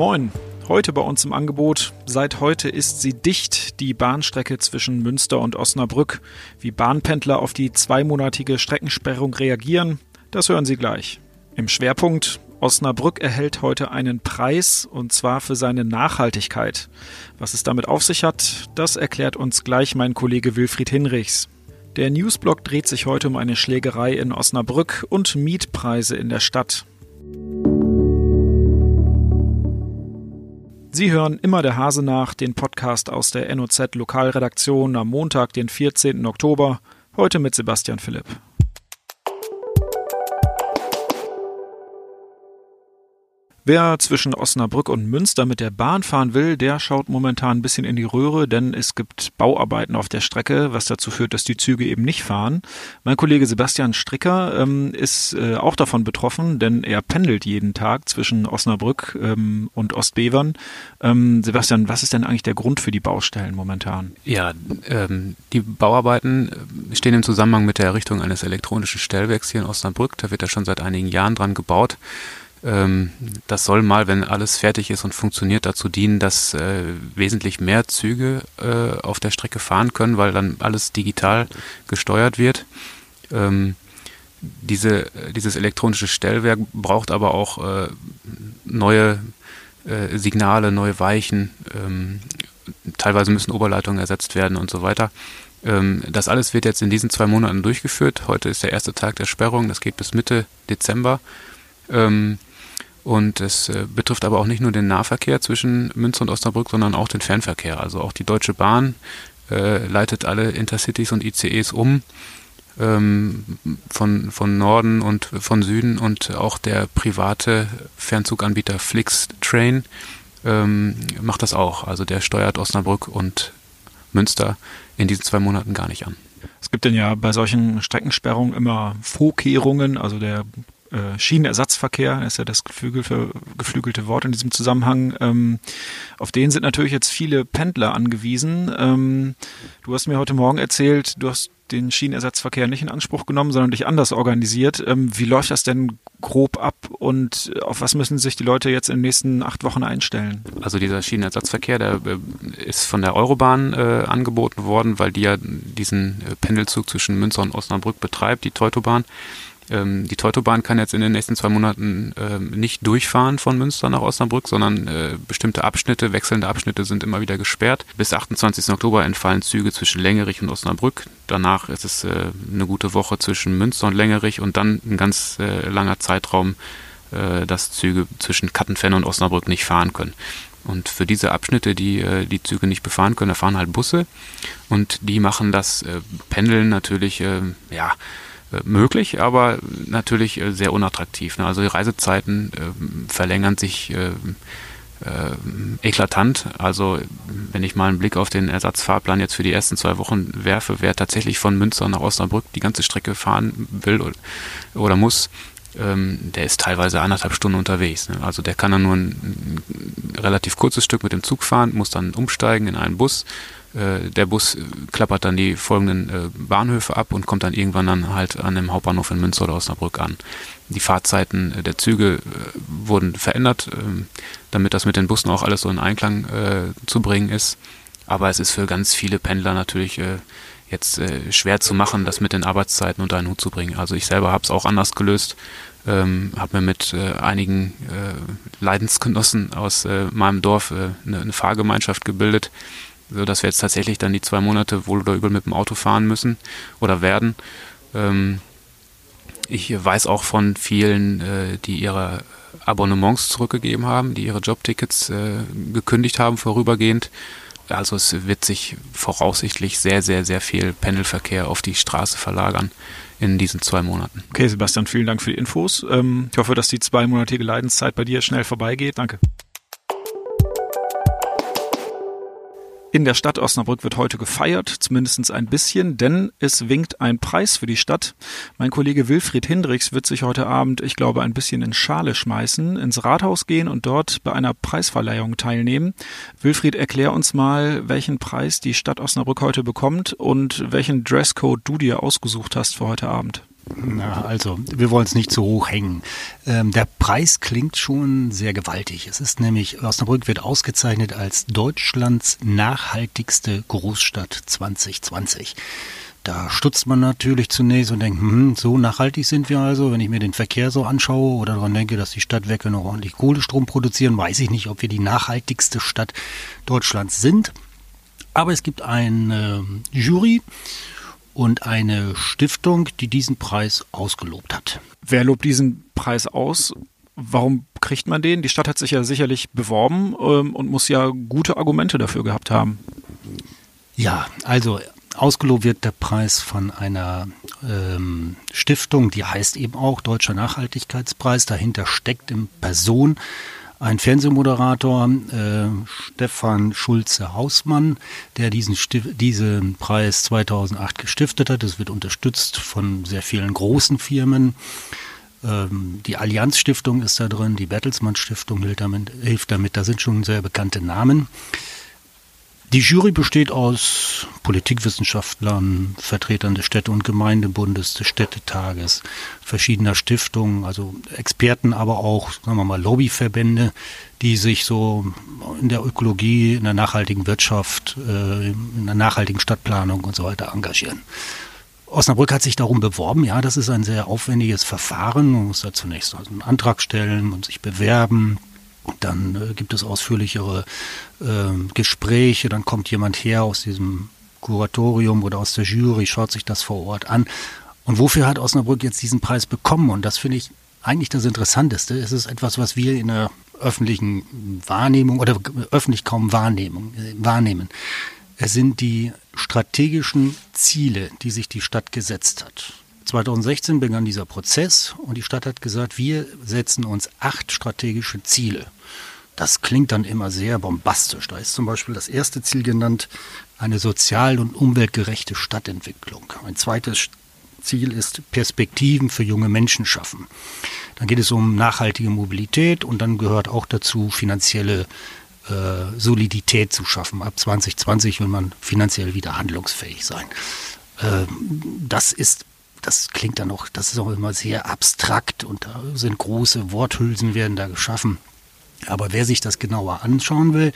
Moin, heute bei uns im Angebot. Seit heute ist sie dicht, die Bahnstrecke zwischen Münster und Osnabrück. Wie Bahnpendler auf die zweimonatige Streckensperrung reagieren, das hören Sie gleich. Im Schwerpunkt Osnabrück erhält heute einen Preis und zwar für seine Nachhaltigkeit. Was es damit auf sich hat, das erklärt uns gleich mein Kollege Wilfried Hinrichs. Der Newsblog dreht sich heute um eine Schlägerei in Osnabrück und Mietpreise in der Stadt. Sie hören immer der Hase nach, den Podcast aus der NOZ Lokalredaktion am Montag, den 14. Oktober, heute mit Sebastian Philipp. Wer zwischen Osnabrück und Münster mit der Bahn fahren will, der schaut momentan ein bisschen in die Röhre, denn es gibt Bauarbeiten auf der Strecke, was dazu führt, dass die Züge eben nicht fahren. Mein Kollege Sebastian Stricker ähm, ist äh, auch davon betroffen, denn er pendelt jeden Tag zwischen Osnabrück ähm, und Ostbevern. Ähm, Sebastian, was ist denn eigentlich der Grund für die Baustellen momentan? Ja, ähm, die Bauarbeiten stehen im Zusammenhang mit der Errichtung eines elektronischen Stellwerks hier in Osnabrück. Da wird ja schon seit einigen Jahren dran gebaut. Ähm, das soll mal, wenn alles fertig ist und funktioniert, dazu dienen, dass äh, wesentlich mehr Züge äh, auf der Strecke fahren können, weil dann alles digital gesteuert wird. Ähm, diese, dieses elektronische Stellwerk braucht aber auch äh, neue äh, Signale, neue Weichen. Ähm, teilweise müssen Oberleitungen ersetzt werden und so weiter. Ähm, das alles wird jetzt in diesen zwei Monaten durchgeführt. Heute ist der erste Tag der Sperrung. Das geht bis Mitte Dezember. Und es äh, betrifft aber auch nicht nur den Nahverkehr zwischen Münster und Osnabrück, sondern auch den Fernverkehr. Also auch die Deutsche Bahn äh, leitet alle Intercities und ICEs um ähm, von, von Norden und von Süden und auch der private Fernzuganbieter Flixtrain ähm, macht das auch. Also der steuert Osnabrück und Münster in diesen zwei Monaten gar nicht an. Es gibt denn ja bei solchen Streckensperrungen immer Vorkehrungen, also der äh, Schienenersatzverkehr, ist ja das geflügelte, geflügelte Wort in diesem Zusammenhang. Ähm, auf den sind natürlich jetzt viele Pendler angewiesen. Ähm, du hast mir heute Morgen erzählt, du hast den Schienenersatzverkehr nicht in Anspruch genommen, sondern dich anders organisiert. Ähm, wie läuft das denn grob ab und auf was müssen sich die Leute jetzt in den nächsten acht Wochen einstellen? Also dieser Schienenersatzverkehr, der äh, ist von der Eurobahn äh, angeboten worden, weil die ja diesen äh, Pendelzug zwischen Münster und Osnabrück betreibt, die Teutobahn. Ähm, die Teutobahn kann jetzt in den nächsten zwei Monaten äh, nicht durchfahren von Münster nach Osnabrück, sondern äh, bestimmte Abschnitte, wechselnde Abschnitte sind immer wieder gesperrt. Bis 28. Oktober entfallen Züge zwischen Längerich und Osnabrück. Danach ist es äh, eine gute Woche zwischen Münster und Längerich und dann ein ganz äh, langer Zeitraum, äh, dass Züge zwischen Kattenfenne und Osnabrück nicht fahren können. Und für diese Abschnitte, die äh, die Züge nicht befahren können, da fahren halt Busse und die machen das äh, Pendeln natürlich, äh, ja, möglich, aber natürlich äh, sehr unattraktiv. Ne? Also die Reisezeiten äh, verlängern sich äh, äh, eklatant. Also wenn ich mal einen Blick auf den Ersatzfahrplan jetzt für die ersten zwei Wochen werfe, wer tatsächlich von Münster nach Osnabrück die ganze Strecke fahren will oder, oder muss, ähm, der ist teilweise anderthalb Stunden unterwegs. Ne? Also der kann dann nur ein, ein relativ kurzes Stück mit dem Zug fahren, muss dann umsteigen in einen Bus äh, der Bus klappert dann die folgenden äh, Bahnhöfe ab und kommt dann irgendwann dann halt an dem Hauptbahnhof in Münster oder Osnabrück an. Die Fahrzeiten äh, der Züge wurden verändert, ähm, damit das mit den Bussen auch alles so in Einklang zu bringen ist. Aber es ist für ganz viele Pendler natürlich jetzt schwer zu machen, das mit den Arbeitszeiten unter einen Hut zu bringen. Also ich selber habe es auch anders gelöst. Ähm, habe mir mit äh, einigen äh, Leidensgenossen aus äh, meinem Dorf eine, eine Fahrgemeinschaft gebildet, so dass wir jetzt tatsächlich dann die zwei Monate wohl oder übel mit dem Auto fahren müssen oder werden. Ähm, ich weiß auch von vielen, äh, die ihre Abonnements zurückgegeben haben, die ihre Jobtickets äh, gekündigt haben vorübergehend. Also es wird sich voraussichtlich sehr, sehr, sehr viel Pendelverkehr auf die Straße verlagern in diesen zwei Monaten. Okay, Sebastian, vielen Dank für die Infos. Ähm, ich hoffe, dass die zweimonatige Leidenszeit bei dir schnell vorbeigeht. Danke. In der Stadt Osnabrück wird heute gefeiert, zumindest ein bisschen, denn es winkt ein Preis für die Stadt. Mein Kollege Wilfried Hindrichs wird sich heute Abend, ich glaube, ein bisschen in Schale schmeißen, ins Rathaus gehen und dort bei einer Preisverleihung teilnehmen. Wilfried, erklär uns mal, welchen Preis die Stadt Osnabrück heute bekommt und welchen Dresscode du dir ausgesucht hast für heute Abend. Na, also, wir wollen es nicht zu hoch hängen. Ähm, der Preis klingt schon sehr gewaltig. Es ist nämlich, Osnabrück wird ausgezeichnet als Deutschlands nachhaltigste Großstadt 2020. Da stutzt man natürlich zunächst und denkt, hm, so nachhaltig sind wir also. Wenn ich mir den Verkehr so anschaue oder daran denke, dass die Stadtwerke noch ordentlich Kohlestrom produzieren, weiß ich nicht, ob wir die nachhaltigste Stadt Deutschlands sind. Aber es gibt eine Jury und eine Stiftung, die diesen Preis ausgelobt hat. Wer lobt diesen Preis aus? Warum kriegt man den? Die Stadt hat sich ja sicherlich beworben ähm, und muss ja gute Argumente dafür gehabt haben. Ja, also ausgelobt wird der Preis von einer ähm, Stiftung, die heißt eben auch Deutscher Nachhaltigkeitspreis. Dahinter steckt in Person ein Fernsehmoderator, äh, Stefan Schulze-Hausmann, der diesen, Stif diesen Preis 2008 gestiftet hat. Es wird unterstützt von sehr vielen großen Firmen. Ähm, die Allianz Stiftung ist da drin, die Bertelsmann Stiftung hilft damit, hilft damit. Da sind schon sehr bekannte Namen. Die Jury besteht aus Politikwissenschaftlern, Vertretern des Städte- und Gemeindebundes, des Städtetages, verschiedener Stiftungen, also Experten, aber auch, sagen wir mal, Lobbyverbände, die sich so in der Ökologie, in der nachhaltigen Wirtschaft, äh, in der nachhaltigen Stadtplanung und so weiter engagieren. Osnabrück hat sich darum beworben. Ja, das ist ein sehr aufwendiges Verfahren. Man muss da zunächst einen Antrag stellen und sich bewerben. Dann äh, gibt es ausführlichere äh, Gespräche, dann kommt jemand her aus diesem Kuratorium oder aus der Jury, schaut sich das vor Ort an. Und wofür hat Osnabrück jetzt diesen Preis bekommen? Und das finde ich eigentlich das Interessanteste. Es ist etwas, was wir in der öffentlichen Wahrnehmung oder öffentlich kaum wahrnehmen. Äh, wahrnehmen. Es sind die strategischen Ziele, die sich die Stadt gesetzt hat. 2016 begann dieser Prozess und die Stadt hat gesagt, wir setzen uns acht strategische Ziele. Das klingt dann immer sehr bombastisch. Da ist zum Beispiel das erste Ziel genannt, eine sozial- und umweltgerechte Stadtentwicklung. Ein zweites Ziel ist Perspektiven für junge Menschen schaffen. Dann geht es um nachhaltige Mobilität und dann gehört auch dazu, finanzielle äh, Solidität zu schaffen. Ab 2020 will man finanziell wieder handlungsfähig sein. Äh, das ist das klingt dann auch, das ist auch immer sehr abstrakt und da sind große Worthülsen werden da geschaffen. Aber wer sich das genauer anschauen will,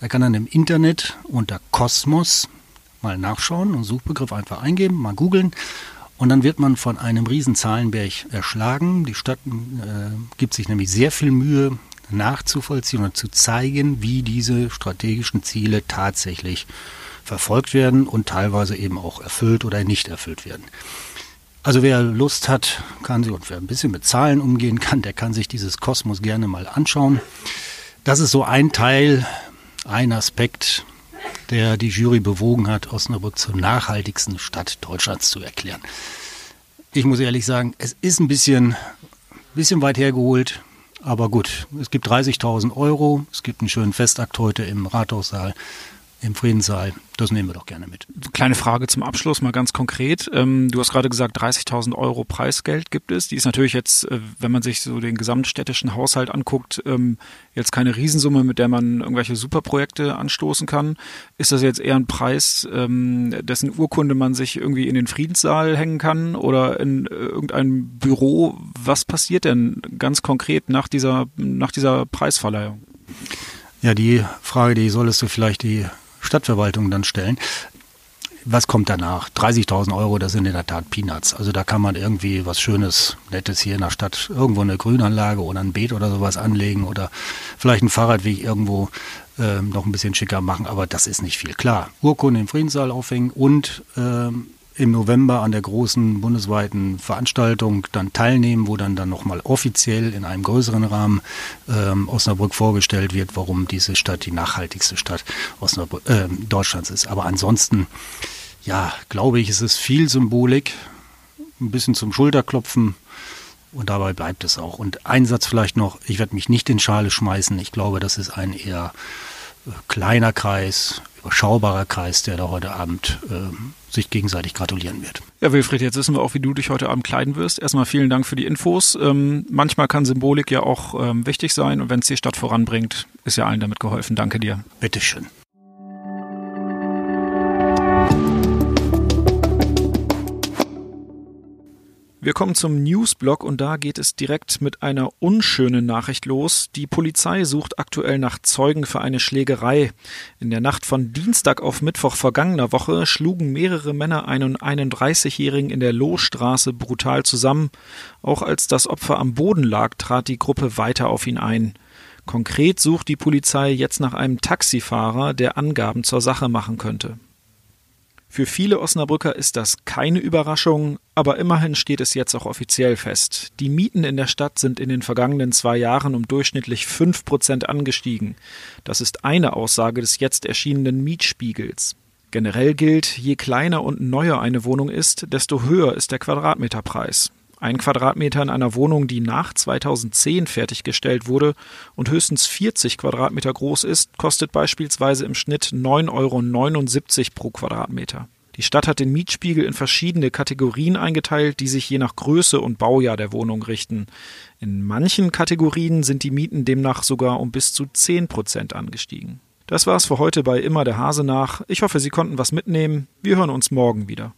der kann dann im Internet unter Kosmos mal nachschauen und Suchbegriff einfach eingeben, mal googeln und dann wird man von einem riesen Zahlenberg erschlagen. Die Stadt äh, gibt sich nämlich sehr viel Mühe nachzuvollziehen und zu zeigen, wie diese strategischen Ziele tatsächlich verfolgt werden und teilweise eben auch erfüllt oder nicht erfüllt werden. Also wer Lust hat, kann sich und wer ein bisschen mit Zahlen umgehen kann, der kann sich dieses Kosmos gerne mal anschauen. Das ist so ein Teil, ein Aspekt, der die Jury bewogen hat, Osnabrück zur nachhaltigsten Stadt Deutschlands zu erklären. Ich muss ehrlich sagen, es ist ein bisschen, bisschen weit hergeholt, aber gut. Es gibt 30.000 Euro, es gibt einen schönen Festakt heute im Rathaussaal im Friedenssaal. Das nehmen wir doch gerne mit. Kleine Frage zum Abschluss, mal ganz konkret. Ähm, du hast gerade gesagt, 30.000 Euro Preisgeld gibt es. Die ist natürlich jetzt, äh, wenn man sich so den gesamtstädtischen Haushalt anguckt, ähm, jetzt keine Riesensumme, mit der man irgendwelche Superprojekte anstoßen kann. Ist das jetzt eher ein Preis, ähm, dessen Urkunde man sich irgendwie in den Friedenssaal hängen kann oder in äh, irgendein Büro? Was passiert denn ganz konkret nach dieser, nach dieser Preisverleihung? Ja, die Frage, die solltest du vielleicht die Stadtverwaltung dann stellen. Was kommt danach? 30.000 Euro, das sind in der Tat Peanuts. Also da kann man irgendwie was Schönes, Nettes hier in der Stadt, irgendwo eine Grünanlage oder ein Beet oder sowas anlegen oder vielleicht ein Fahrradweg irgendwo äh, noch ein bisschen schicker machen. Aber das ist nicht viel. Klar, Urkunde im Friedenssaal aufhängen und ähm, im November an der großen bundesweiten Veranstaltung dann teilnehmen, wo dann dann nochmal offiziell in einem größeren Rahmen ähm, Osnabrück vorgestellt wird, warum diese Stadt die nachhaltigste Stadt Osnabrück, äh, Deutschlands ist. Aber ansonsten, ja, glaube ich, ist es viel Symbolik, ein bisschen zum Schulterklopfen und dabei bleibt es auch. Und ein Satz vielleicht noch, ich werde mich nicht in Schale schmeißen. Ich glaube, das ist ein eher äh, kleiner Kreis, überschaubarer Kreis, der da heute Abend äh, sich gegenseitig gratulieren wird. Ja, Wilfried, jetzt wissen wir auch, wie du dich heute Abend kleiden wirst. Erstmal vielen Dank für die Infos. Ähm, manchmal kann Symbolik ja auch ähm, wichtig sein und wenn es die Stadt voranbringt, ist ja allen damit geholfen. Danke dir. Bitteschön. Wir kommen zum Newsblock und da geht es direkt mit einer unschönen Nachricht los. Die Polizei sucht aktuell nach Zeugen für eine Schlägerei. In der Nacht von Dienstag auf Mittwoch vergangener Woche schlugen mehrere Männer einen 31-Jährigen in der Lohstraße brutal zusammen. Auch als das Opfer am Boden lag, trat die Gruppe weiter auf ihn ein. Konkret sucht die Polizei jetzt nach einem Taxifahrer, der Angaben zur Sache machen könnte. Für viele Osnabrücker ist das keine Überraschung, aber immerhin steht es jetzt auch offiziell fest. Die Mieten in der Stadt sind in den vergangenen zwei Jahren um durchschnittlich fünf Prozent angestiegen. Das ist eine Aussage des jetzt erschienenen Mietspiegels. Generell gilt, je kleiner und neuer eine Wohnung ist, desto höher ist der Quadratmeterpreis. Ein Quadratmeter in einer Wohnung, die nach 2010 fertiggestellt wurde und höchstens 40 Quadratmeter groß ist, kostet beispielsweise im Schnitt 9,79 Euro pro Quadratmeter. Die Stadt hat den Mietspiegel in verschiedene Kategorien eingeteilt, die sich je nach Größe und Baujahr der Wohnung richten. In manchen Kategorien sind die Mieten demnach sogar um bis zu 10 Prozent angestiegen. Das war's für heute bei Immer der Hase nach. Ich hoffe, Sie konnten was mitnehmen. Wir hören uns morgen wieder.